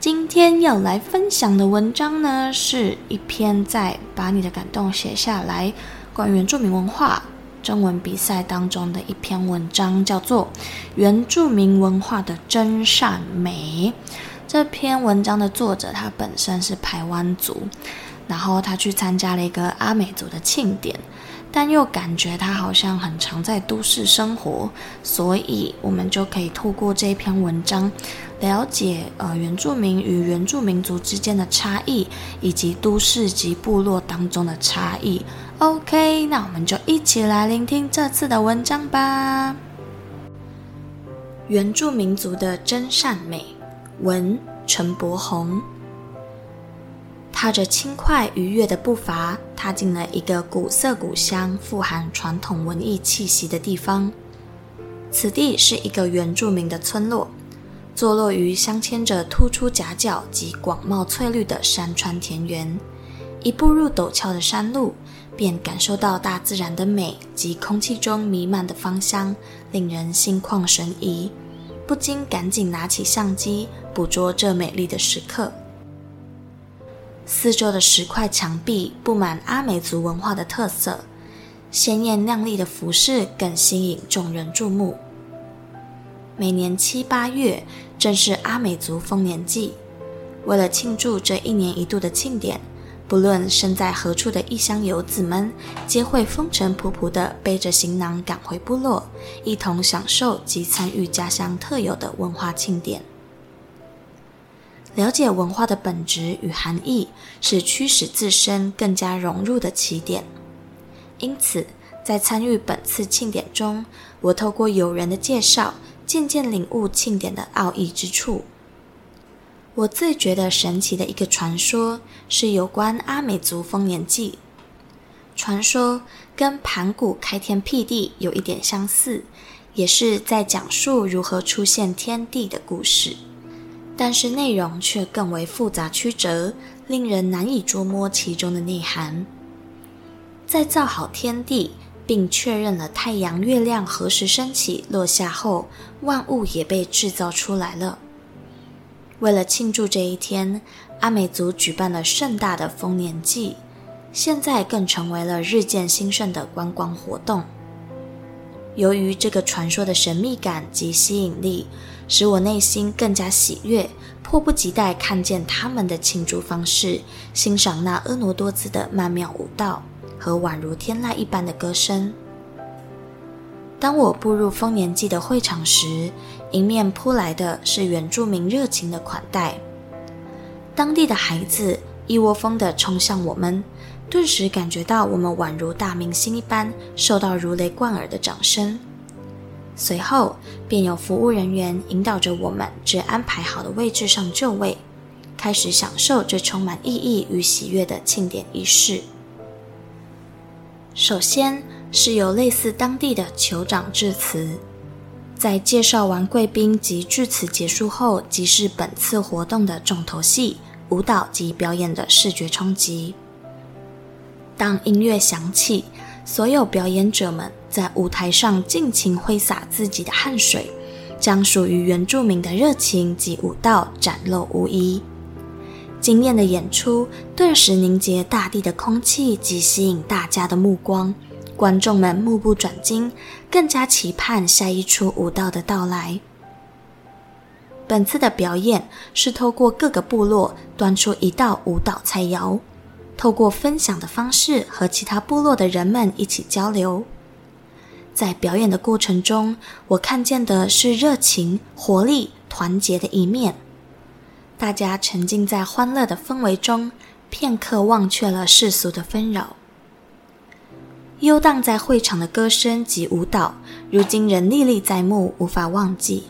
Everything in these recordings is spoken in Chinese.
今天要来分享的文章呢，是一篇在把你的感动写下来，关于原住民文化征文比赛当中的一篇文章，叫做《原住民文化的真善美》。这篇文章的作者他本身是排湾族，然后他去参加了一个阿美族的庆典。但又感觉他好像很常在都市生活，所以我们就可以透过这篇文章了解呃原住民与原住民族之间的差异，以及都市及部落当中的差异。OK，那我们就一起来聆听这次的文章吧。原住民族的真善美，文陈柏宏。踏着轻快愉悦的步伐，踏进了一个古色古香、富含传统文艺气息的地方。此地是一个原住民的村落，坐落于镶嵌着突出夹角及广袤翠绿的山川田园。一步入陡峭的山路，便感受到大自然的美及空气中弥漫的芳香，令人心旷神怡，不禁赶紧拿起相机，捕捉这美丽的时刻。四周的石块墙壁布满阿美族文化的特色，鲜艳亮丽的服饰更吸引众人注目。每年七八月正是阿美族丰年祭，为了庆祝这一年一度的庆典，不论身在何处的异乡游子们，皆会风尘仆仆地背着行囊赶回部落，一同享受及参与家乡特有的文化庆典。了解文化的本质与含义，是驱使自身更加融入的起点。因此，在参与本次庆典中，我透过友人的介绍，渐渐领悟庆典的奥义之处。我最觉得神奇的一个传说，是有关阿美族丰年祭。传说跟盘古开天辟地有一点相似，也是在讲述如何出现天地的故事。但是内容却更为复杂曲折，令人难以捉摸其中的内涵。在造好天地，并确认了太阳、月亮何时升起、落下后，万物也被制造出来了。为了庆祝这一天，阿美族举办了盛大的丰年祭，现在更成为了日渐兴盛的观光活动。由于这个传说的神秘感及吸引力，使我内心更加喜悦，迫不及待看见他们的庆祝方式，欣赏那婀娜多姿的曼妙舞蹈和宛如天籁一般的歌声。当我步入丰年祭的会场时，迎面扑来的是原住民热情的款待，当地的孩子一窝蜂地冲向我们，顿时感觉到我们宛如大明星一般，受到如雷贯耳的掌声。随后，便有服务人员引导着我们至安排好的位置上就位，开始享受这充满意义与喜悦的庆典仪式。首先是由类似当地的酋长致辞，在介绍完贵宾及致辞结束后，即是本次活动的重头戏——舞蹈及表演的视觉冲击。当音乐响起，所有表演者们在舞台上尽情挥洒自己的汗水，将属于原住民的热情及舞蹈展露无遗。惊艳的演出顿时凝结大地的空气及吸引大家的目光，观众们目不转睛，更加期盼下一出舞蹈的到来。本次的表演是透过各个部落端出一道舞蹈菜肴，透过分享的方式和其他部落的人们一起交流。在表演的过程中，我看见的是热情、活力、团结的一面。大家沉浸在欢乐的氛围中，片刻忘却了世俗的纷扰。悠荡在会场的歌声及舞蹈，如今仍历历在目，无法忘记。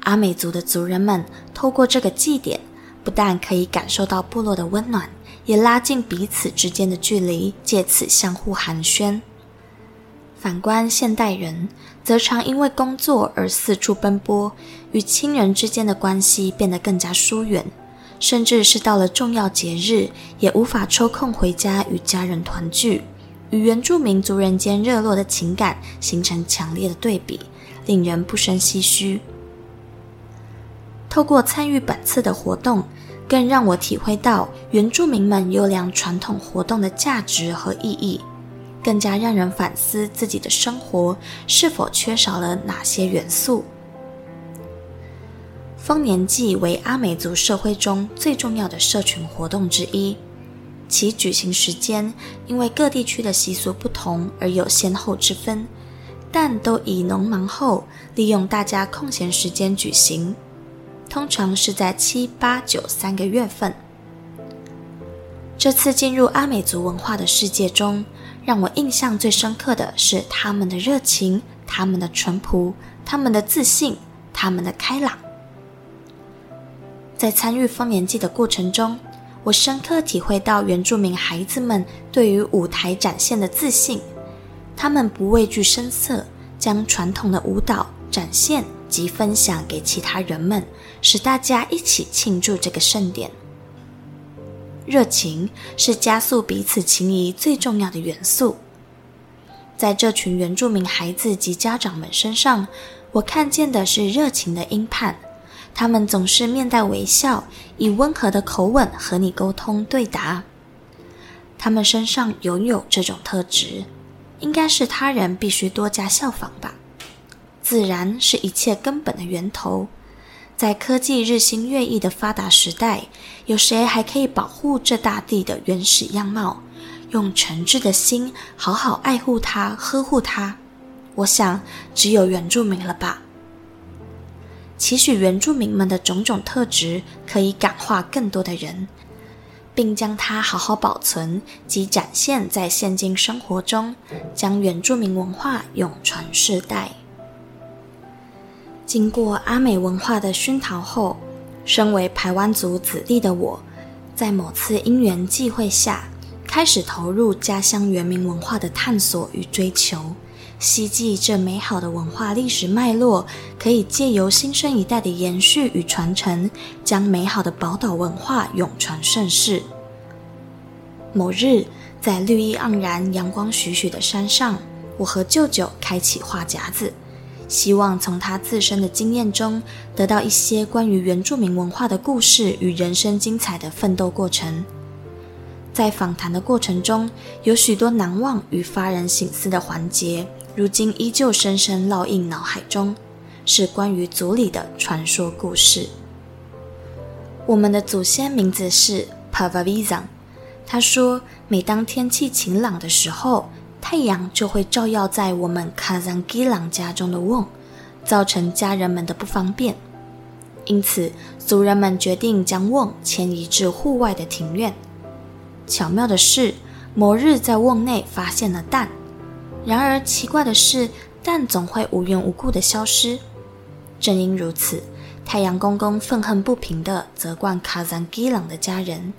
阿美族的族人们透过这个祭典，不但可以感受到部落的温暖，也拉近彼此之间的距离，借此相互寒暄。反观现代人，则常因为工作而四处奔波，与亲人之间的关系变得更加疏远，甚至是到了重要节日，也无法抽空回家与家人团聚，与原住民族人间热络的情感形成强烈的对比，令人不胜唏嘘。透过参与本次的活动，更让我体会到原住民们优良传统活动的价值和意义。更加让人反思自己的生活是否缺少了哪些元素。丰年祭为阿美族社会中最重要的社群活动之一，其举行时间因为各地区的习俗不同而有先后之分，但都以农忙后利用大家空闲时间举行，通常是在七八九三个月份。这次进入阿美族文化的世界中，让我印象最深刻的是他们的热情、他们的淳朴、他们的自信、他们的开朗。在参与丰年祭的过程中，我深刻体会到原住民孩子们对于舞台展现的自信。他们不畏惧声色，将传统的舞蹈展现及分享给其他人们，使大家一起庆祝这个盛典。热情是加速彼此情谊最重要的元素。在这群原住民孩子及家长们身上，我看见的是热情的殷盼。他们总是面带微笑，以温和的口吻和你沟通对答。他们身上拥有这种特质，应该是他人必须多加效仿吧。自然是一切根本的源头。在科技日新月异的发达时代，有谁还可以保护这大地的原始样貌，用诚挚的心好好爱护它、呵护它？我想，只有原住民了吧。期许原住民们的种种特质可以感化更多的人，并将它好好保存及展现在现今生活中，将原住民文化永传世代。经过阿美文化的熏陶后，身为排湾族子弟的我，在某次因缘际会下，开始投入家乡原民文化的探索与追求，希冀这美好的文化历史脉络，可以借由新生一代的延续与传承，将美好的宝岛文化永传盛世。某日，在绿意盎然、阳光徐徐的山上，我和舅舅开启话匣子。希望从他自身的经验中得到一些关于原住民文化的故事与人生精彩的奋斗过程。在访谈的过程中，有许多难忘与发人省思的环节，如今依旧深深烙印脑海中，是关于族里的传说故事。我们的祖先名字是 Pavavizan，他说，每当天气晴朗的时候，太阳就会照耀在我们卡桑基朗家中的瓮，造成家人们的不方便。因此，族人们决定将瓮迁移至户外的庭院。巧妙的是，某日在瓮内发现了蛋。然而，奇怪的是，蛋总会无缘无故的消失。正因如此，太阳公公愤恨不平地责怪卡桑基朗的家人，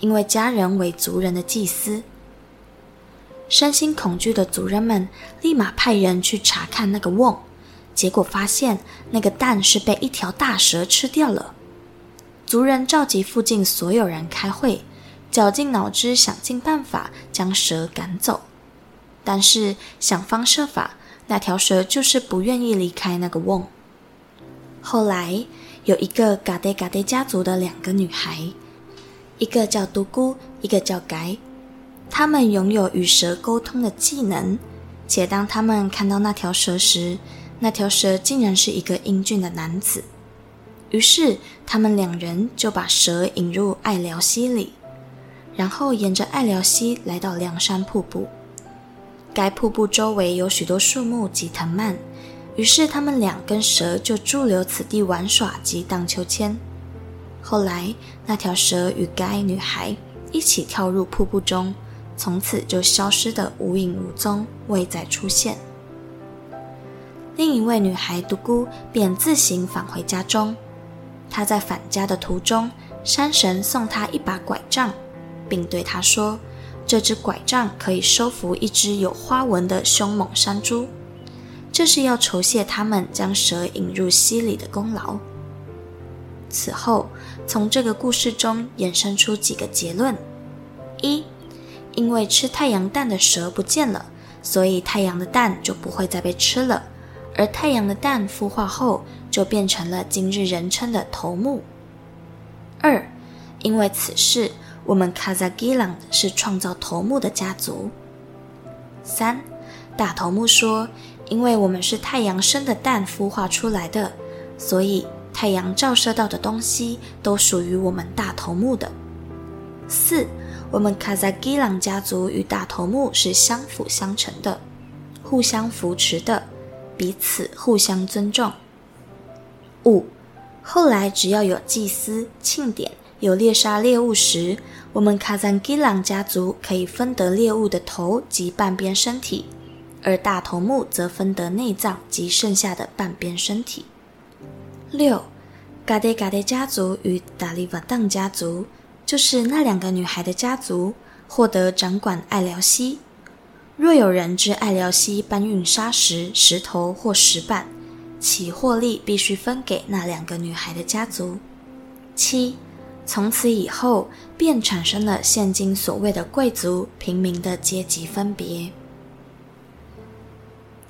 因为家人为族人的祭司。身心恐惧的族人们立马派人去查看那个瓮，结果发现那个蛋是被一条大蛇吃掉了。族人召集附近所有人开会，绞尽脑汁想尽办法将蛇赶走，但是想方设法，那条蛇就是不愿意离开那个瓮。后来有一个嘎爹嘎爹家族的两个女孩，一个叫独孤，一个叫改。他们拥有与蛇沟通的技能，且当他们看到那条蛇时，那条蛇竟然是一个英俊的男子。于是他们两人就把蛇引入爱辽溪里，然后沿着爱辽溪来到梁山瀑布。该瀑布周围有许多树木及藤蔓，于是他们俩跟蛇就驻留此地玩耍及荡秋千。后来，那条蛇与该女孩一起跳入瀑布中，从此就消失得无影无踪，未再出现。另一位女孩独孤便自行返回家中。她在返家的途中，山神送她一把拐杖，并对她说。这只拐杖可以收服一只有花纹的凶猛山猪，这是要酬谢他们将蛇引入溪里的功劳。此后，从这个故事中衍生出几个结论：一，因为吃太阳蛋的蛇不见了，所以太阳的蛋就不会再被吃了，而太阳的蛋孵化后就变成了今日人称的头目。二，因为此事。我们卡萨吉朗是创造头目的家族。三，大头目说：“因为我们是太阳生的蛋孵化出来的，所以太阳照射到的东西都属于我们大头目的。”四，我们卡萨吉朗家族与大头目是相辅相成的，互相扶持的，彼此互相尊重。五，后来只要有祭司庆典。有猎杀猎物时，我们卡赞吉朗家族可以分得猎物的头及半边身体，而大头目则分得内脏及剩下的半边身体。六，嘎德嘎德家族与达利瓦当家族，就是那两个女孩的家族，获得掌管爱辽西。若有人至爱辽西搬运沙石、石头或石板，其获利必须分给那两个女孩的家族。七。从此以后，便产生了现今所谓的贵族、平民的阶级分别。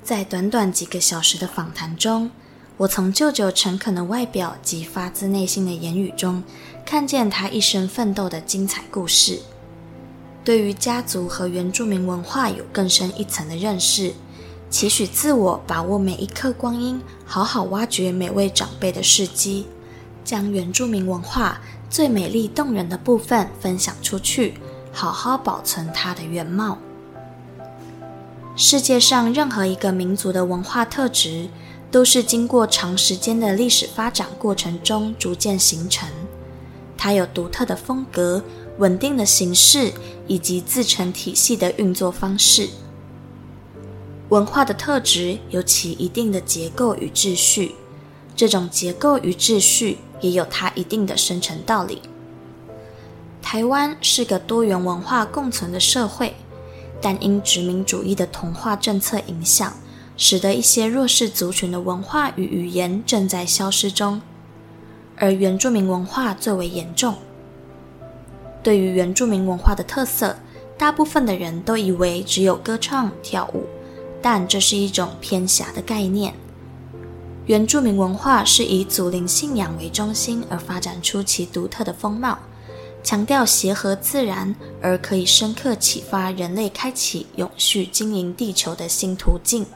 在短短几个小时的访谈中，我从舅舅诚恳的外表及发自内心的言语中，看见他一生奋斗的精彩故事。对于家族和原住民文化有更深一层的认识，期许自我把握每一刻光阴，好好挖掘每位长辈的事迹，将原住民文化。最美丽动人的部分分享出去，好好保存它的原貌。世界上任何一个民族的文化特质，都是经过长时间的历史发展过程中逐渐形成。它有独特的风格、稳定的形式以及自成体系的运作方式。文化的特质有其一定的结构与秩序，这种结构与秩序。也有它一定的生成道理。台湾是个多元文化共存的社会，但因殖民主义的同化政策影响，使得一些弱势族群的文化与语言正在消失中，而原住民文化最为严重。对于原住民文化的特色，大部分的人都以为只有歌唱、跳舞，但这是一种偏狭的概念。原住民文化是以祖灵信仰为中心而发展出其独特的风貌，强调协和自然，而可以深刻启发人类开启永续经营地球的新途径。